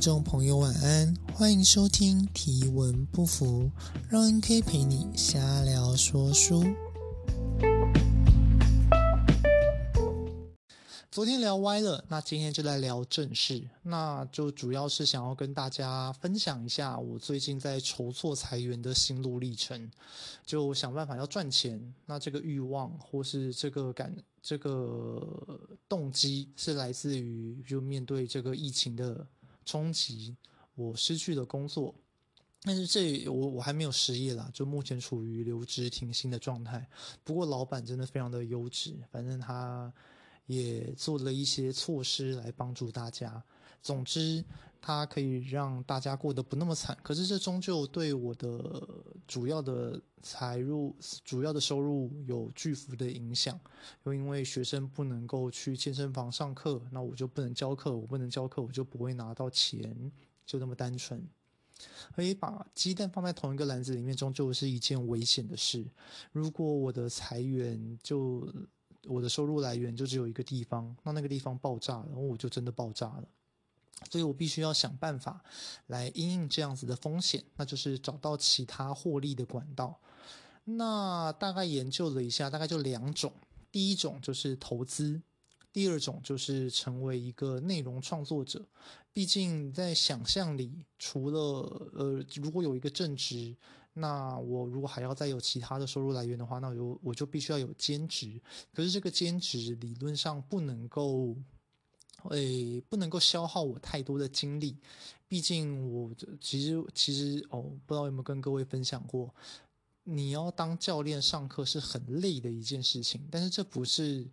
众朋友晚安，欢迎收听提文不服，让 NK 陪你瞎聊说书。昨天聊歪了，那今天就来聊正事。那就主要是想要跟大家分享一下我最近在筹措财源的心路历程，就想办法要赚钱。那这个欲望或是这个感，这个动机是来自于就面对这个疫情的冲击，我失去的工作，但是这我我还没有失业啦，就目前处于留职停薪的状态。不过老板真的非常的优质，反正他。也做了一些措施来帮助大家。总之，它可以让大家过得不那么惨。可是，这终究对我的主要的财入、主要的收入有巨幅的影响。又因为学生不能够去健身房上课，那我就不能教课，我不能教课，我就不会拿到钱，就那么单纯。可以把鸡蛋放在同一个篮子里面，终究是一件危险的事。如果我的财源就我的收入来源就只有一个地方，那那个地方爆炸了，然后我就真的爆炸了。所以我必须要想办法来因应这样子的风险，那就是找到其他获利的管道。那大概研究了一下，大概就两种，第一种就是投资，第二种就是成为一个内容创作者。毕竟在想象里，除了呃，如果有一个正职。那我如果还要再有其他的收入来源的话，那我就我就必须要有兼职。可是这个兼职理论上不能够，诶，不能够消耗我太多的精力。毕竟我其实其实哦，不知道有没有跟各位分享过，你要当教练上课是很累的一件事情。但是这不是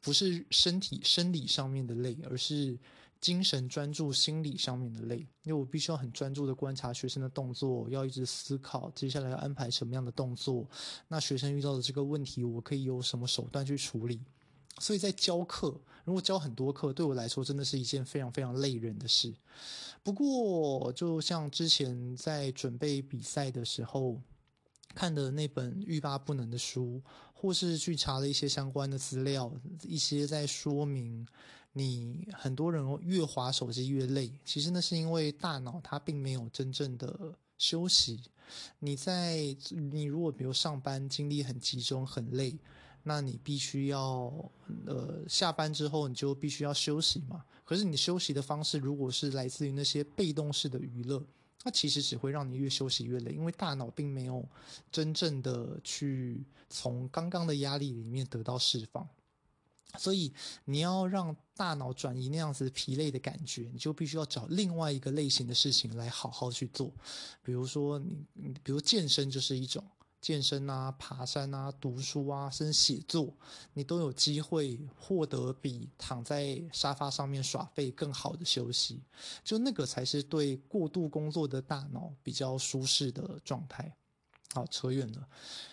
不是身体生理上面的累，而是。精神专注、心理上面的累，因为我必须要很专注的观察学生的动作，要一直思考接下来要安排什么样的动作。那学生遇到的这个问题，我可以有什么手段去处理？所以在教课，如果教很多课，对我来说真的是一件非常非常累人的事。不过，就像之前在准备比赛的时候看的那本欲罢不能的书，或是去查了一些相关的资料，一些在说明。你很多人越滑手机越累，其实那是因为大脑它并没有真正的休息。你在你如果比如上班精力很集中很累，那你必须要呃下班之后你就必须要休息嘛。可是你休息的方式如果是来自于那些被动式的娱乐，那其实只会让你越休息越累，因为大脑并没有真正的去从刚刚的压力里面得到释放。所以你要让大脑转移那样子疲累的感觉，你就必须要找另外一个类型的事情来好好去做。比如说你，你比如健身就是一种健身啊、爬山啊、读书啊，甚至写作，你都有机会获得比躺在沙发上面耍废更好的休息。就那个才是对过度工作的大脑比较舒适的状态。好，扯远了。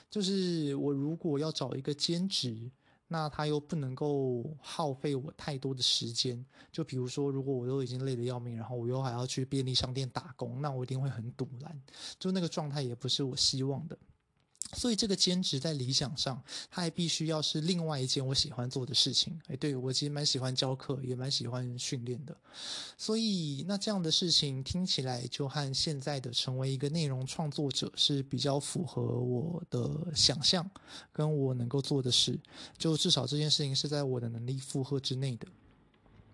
就是我如果要找一个兼职。那他又不能够耗费我太多的时间，就比如说，如果我都已经累得要命，然后我又还要去便利商店打工，那我一定会很赌烂，就那个状态也不是我希望的。所以这个兼职在理想上，它还必须要是另外一件我喜欢做的事情。哎，对，我其实蛮喜欢教课，也蛮喜欢训练的。所以那这样的事情听起来就和现在的成为一个内容创作者是比较符合我的想象，跟我能够做的事。就至少这件事情是在我的能力负荷之内的。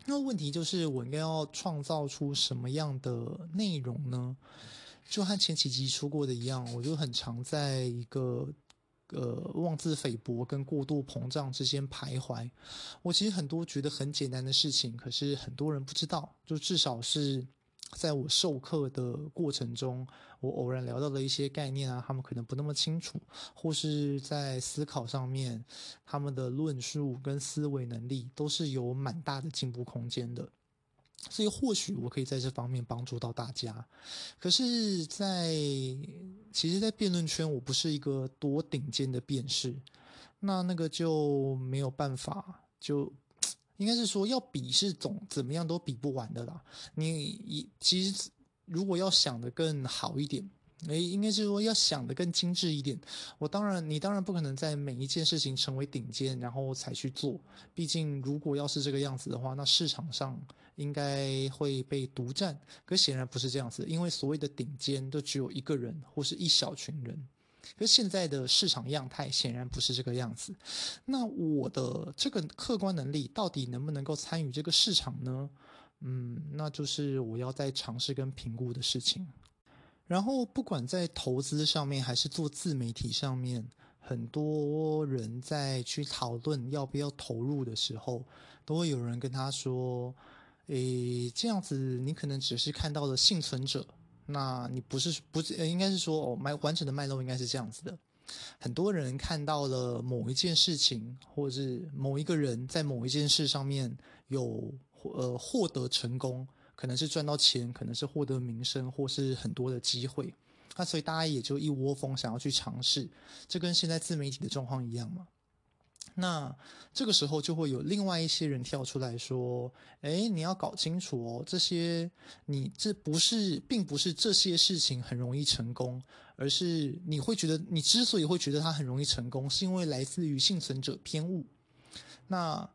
那问题就是我应该要创造出什么样的内容呢？就和前几集说过的一样，我就很常在一个呃妄自菲薄跟过度膨胀之间徘徊。我其实很多觉得很简单的事情，可是很多人不知道。就至少是在我授课的过程中，我偶然聊到的一些概念啊，他们可能不那么清楚，或是在思考上面，他们的论述跟思维能力都是有蛮大的进步空间的。所以或许我可以在这方面帮助到大家，可是在，其实，在辩论圈，我不是一个多顶尖的辩士，那那个就没有办法，就应该是说要比是总怎么样都比不完的啦。你其实如果要想得更好一点，诶，应该是说要想得更精致一点。我当然，你当然不可能在每一件事情成为顶尖，然后才去做。毕竟，如果要是这个样子的话，那市场上应该会被独占。可显然不是这样子，因为所谓的顶尖都只有一个人或是一小群人。可现在的市场样态显然不是这个样子。那我的这个客观能力到底能不能够参与这个市场呢？嗯，那就是我要在尝试跟评估的事情。然后，不管在投资上面还是做自媒体上面，很多人在去讨论要不要投入的时候，都会有人跟他说：“诶，这样子你可能只是看到了幸存者，那你不是不是，应该是说哦，脉完整的脉络应该是这样子的。很多人看到了某一件事情，或者是某一个人在某一件事上面有呃获得成功。”可能是赚到钱，可能是获得名声，或是很多的机会，那所以大家也就一窝蜂想要去尝试，这跟现在自媒体的状况一样嘛。那这个时候就会有另外一些人跳出来说：“诶，你要搞清楚哦，这些你这不是，并不是这些事情很容易成功，而是你会觉得你之所以会觉得它很容易成功，是因为来自于幸存者偏误。”那。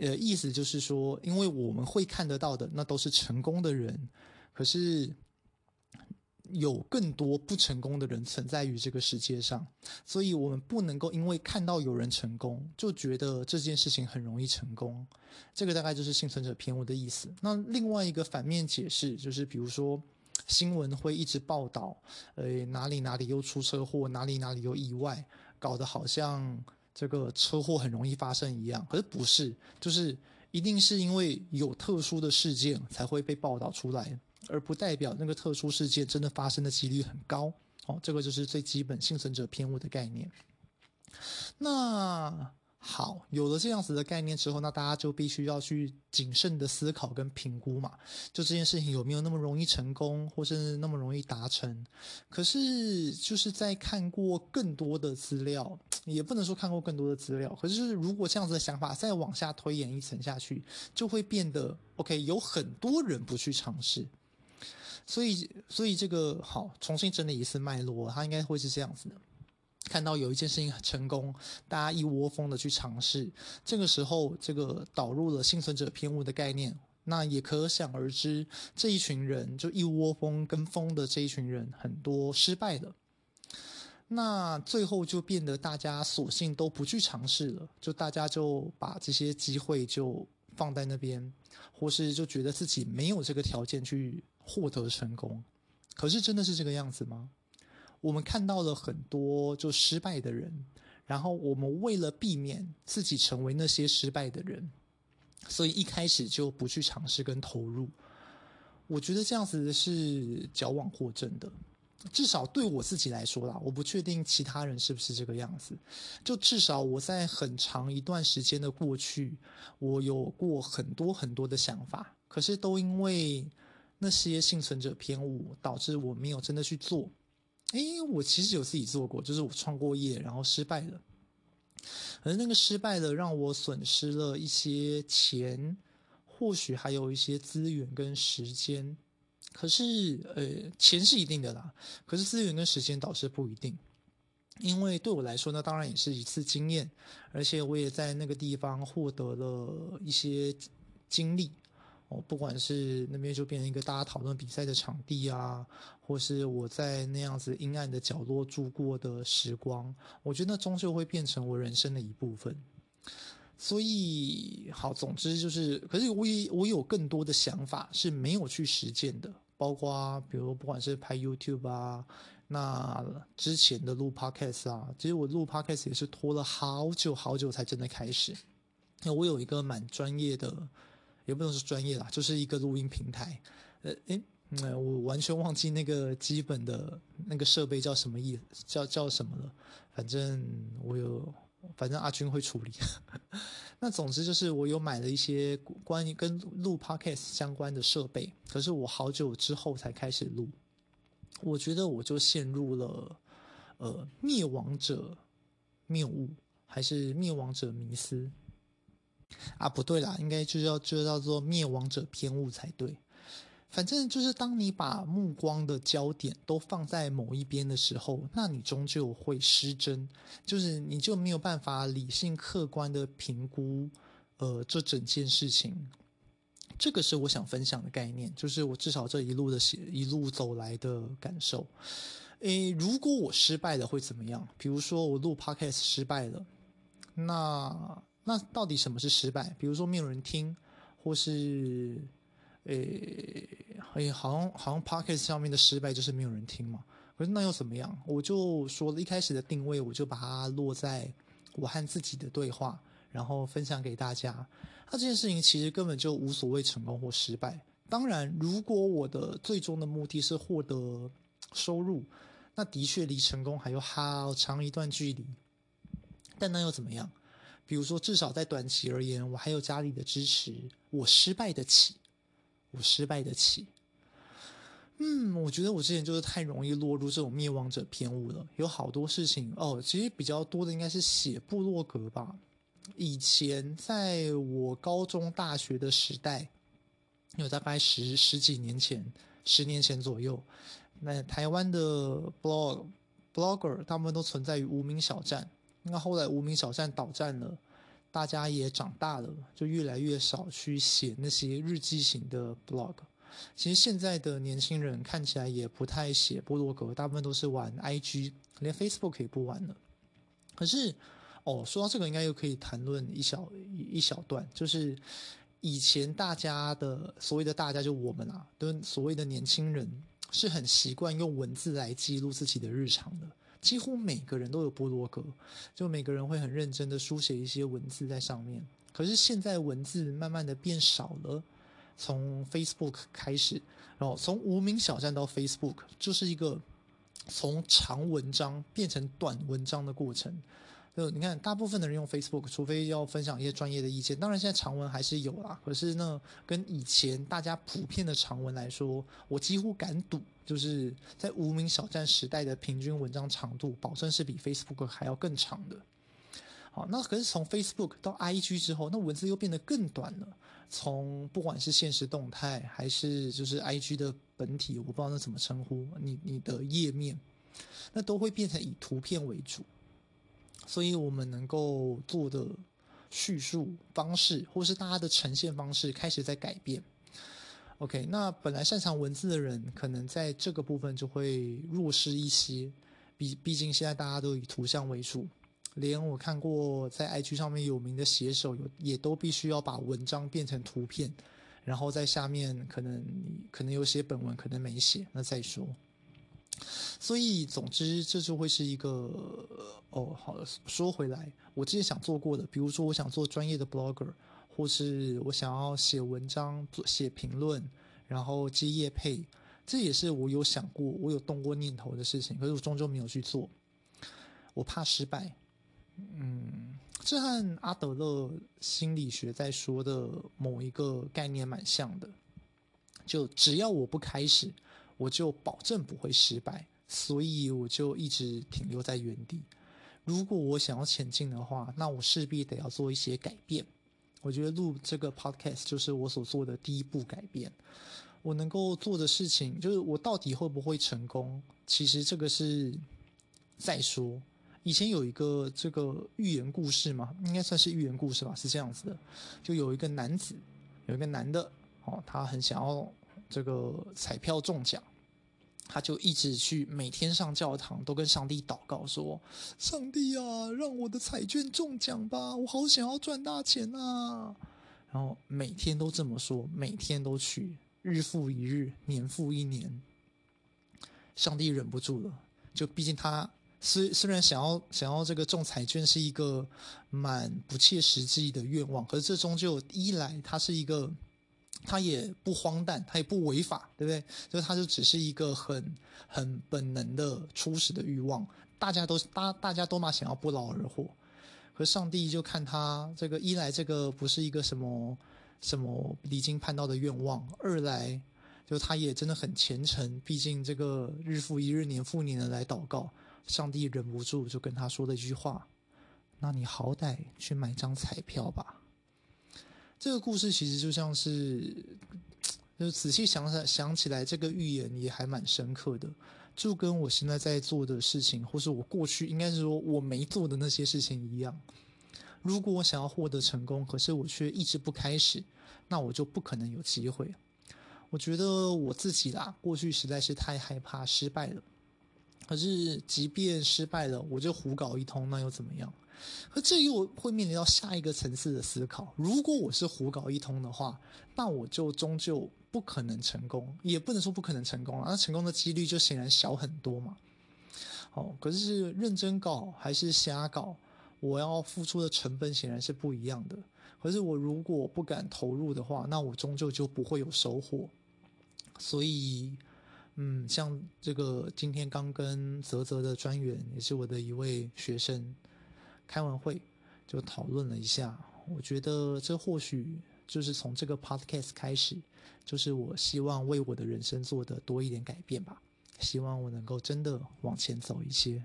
呃，意思就是说，因为我们会看得到的，那都是成功的人，可是有更多不成功的人存在于这个世界上，所以我们不能够因为看到有人成功，就觉得这件事情很容易成功。这个大概就是幸存者偏误的意思。那另外一个反面解释就是，比如说新闻会一直报道，呃，哪里哪里又出车祸，哪里哪里又意外，搞得好像。这个车祸很容易发生一样，可是不是，就是一定是因为有特殊的事件才会被报道出来，而不代表那个特殊事件真的发生的几率很高。哦，这个就是最基本幸存者偏误的概念。那。好，有了这样子的概念之后，那大家就必须要去谨慎的思考跟评估嘛，就这件事情有没有那么容易成功，或是那么容易达成？可是就是在看过更多的资料，也不能说看过更多的资料，可是如果这样子的想法再往下推演一层下去，就会变得 OK，有很多人不去尝试，所以所以这个好，重新整理一次脉络，它应该会是这样子的。看到有一件事情很成功，大家一窝蜂的去尝试，这个时候这个导入了幸存者偏误的概念，那也可想而知，这一群人就一窝蜂跟风的这一群人很多失败了，那最后就变得大家索性都不去尝试了，就大家就把这些机会就放在那边，或是就觉得自己没有这个条件去获得成功，可是真的是这个样子吗？我们看到了很多就失败的人，然后我们为了避免自己成为那些失败的人，所以一开始就不去尝试跟投入。我觉得这样子是矫枉过正的，至少对我自己来说啦，我不确定其他人是不是这个样子。就至少我在很长一段时间的过去，我有过很多很多的想法，可是都因为那些幸存者偏误，导致我没有真的去做。诶，我其实有自己做过，就是我创过业，然后失败了。而那个失败了，让我损失了一些钱，或许还有一些资源跟时间。可是，呃，钱是一定的啦，可是资源跟时间倒是不一定。因为对我来说那，当然也是一次经验，而且我也在那个地方获得了一些经历。哦，不管是那边就变成一个大家讨论比赛的场地啊，或是我在那样子阴暗的角落住过的时光，我觉得那终究会变成我人生的一部分。所以，好，总之就是，可是我也我有更多的想法是没有去实践的，包括比如不管是拍 YouTube 啊，那之前的录 Podcast 啊，其实我录 Podcast 也是拖了好久好久才真的开始。那我有一个蛮专业的。也不能说专业啦，就是一个录音平台。呃，诶，我完全忘记那个基本的那个设备叫什么意，叫叫什么了。反正我有，反正阿军会处理。那总之就是我有买了一些关于跟录 Podcast 相关的设备，可是我好久之后才开始录。我觉得我就陷入了呃灭亡者谬误，还是灭亡者迷思。啊，不对啦，应该就叫就叫做灭亡者偏误才对。反正就是当你把目光的焦点都放在某一边的时候，那你终究会失真，就是你就没有办法理性客观的评估，呃，这整件事情。这个是我想分享的概念，就是我至少这一路的写一路走来的感受。诶，如果我失败了会怎么样？比如说我录 Podcast 失败了，那那到底什么是失败？比如说没有人听，或是。诶，诶，好像好像 Podcast 上面的失败就是没有人听嘛。可是那又怎么样？我就说了一开始的定位，我就把它落在我和自己的对话，然后分享给大家。那这件事情其实根本就无所谓成功或失败。当然，如果我的最终的目的是获得收入，那的确离成功还有好长一段距离。但那又怎么样？比如说，至少在短期而言，我还有家里的支持，我失败得起。我失败得起，嗯，我觉得我之前就是太容易落入这种灭亡者偏误了。有好多事情哦，其实比较多的应该是写部落格吧。以前在我高中、大学的时代，有大概十十几年前、十年前左右，那台湾的 blog blogger 大部分都存在于无名小站。那后来无名小站倒站了。大家也长大了，就越来越少去写那些日记型的 blog。其实现在的年轻人看起来也不太写部落格，大部分都是玩 IG，连 Facebook 也不玩了。可是，哦，说到这个，应该又可以谈论一小一小段，就是以前大家的所谓的大家，就我们啊，都所谓的年轻人，是很习惯用文字来记录自己的日常的。几乎每个人都有菠萝格，就每个人会很认真的书写一些文字在上面。可是现在文字慢慢的变少了，从 Facebook 开始，然后从无名小站到 Facebook，就是一个从长文章变成短文章的过程。就你看，大部分的人用 Facebook，除非要分享一些专业的意见，当然现在长文还是有啦。可是呢，跟以前大家普遍的长文来说，我几乎敢赌，就是在无名小站时代的平均文章长度，保证是比 Facebook 还要更长的。好，那可是从 Facebook 到 IG 之后，那文字又变得更短了。从不管是现实动态，还是就是 IG 的本体，我不知道那怎么称呼，你你的页面，那都会变成以图片为主。所以，我们能够做的叙述方式，或是大家的呈现方式，开始在改变。OK，那本来擅长文字的人，可能在这个部分就会弱势一些。毕毕竟现在大家都以图像为主，连我看过在 IG 上面有名的写手，有也都必须要把文章变成图片，然后在下面可能可能有写本文，可能没写，那再说。所以，总之，这就会是一个哦。好了，说回来，我之前想做过的，比如说，我想做专业的 blogger，或是我想要写文章、写评论，然后接业配，这也是我有想过、我有动过念头的事情。可是我终究没有去做，我怕失败。嗯，这和阿德勒心理学在说的某一个概念蛮像的，就只要我不开始。我就保证不会失败，所以我就一直停留在原地。如果我想要前进的话，那我势必得要做一些改变。我觉得录这个 podcast 就是我所做的第一步改变。我能够做的事情，就是我到底会不会成功？其实这个是再说。以前有一个这个寓言故事嘛，应该算是寓言故事吧，是这样子的：就有一个男子，有一个男的，哦，他很想要这个彩票中奖。他就一直去每天上教堂，都跟上帝祷告说：“上帝啊，让我的彩券中奖吧，我好想要赚大钱啊！”然后每天都这么说，每天都去，日复一日，年复一年。上帝忍不住了，就毕竟他虽虽然想要想要这个中彩券是一个蛮不切实际的愿望，可是这终究一来，他是一个。他也不荒诞，他也不违法，对不对？就是他就只是一个很很本能的初始的欲望，大家都大大家都嘛想要不劳而获，可上帝就看他这个一来这个不是一个什么什么离经叛道的愿望，二来就他也真的很虔诚，毕竟这个日复一日年复年的来祷告，上帝忍不住就跟他说了一句话：“那你好歹去买张彩票吧。”这个故事其实就像是，就仔细想想想起来，这个预言也还蛮深刻的，就跟我现在在做的事情，或是我过去应该是说我没做的那些事情一样。如果我想要获得成功，可是我却一直不开始，那我就不可能有机会。我觉得我自己啦，过去实在是太害怕失败了。可是即便失败了，我就胡搞一通，那又怎么样？可这又会面临到下一个层次的思考。如果我是胡搞一通的话，那我就终究不可能成功，也不能说不可能成功了。那成功的几率就显然小很多嘛。哦，可是认真搞还是瞎搞，我要付出的成本显然是不一样的。可是我如果不敢投入的话，那我终究就不会有收获。所以。嗯，像这个今天刚跟泽泽的专员，也是我的一位学生，开完会就讨论了一下。我觉得这或许就是从这个 podcast 开始，就是我希望为我的人生做的多一点改变吧。希望我能够真的往前走一些。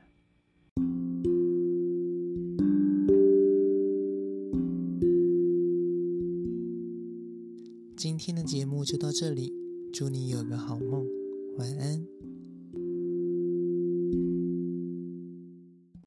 今天的节目就到这里，祝你有个好梦。晚安。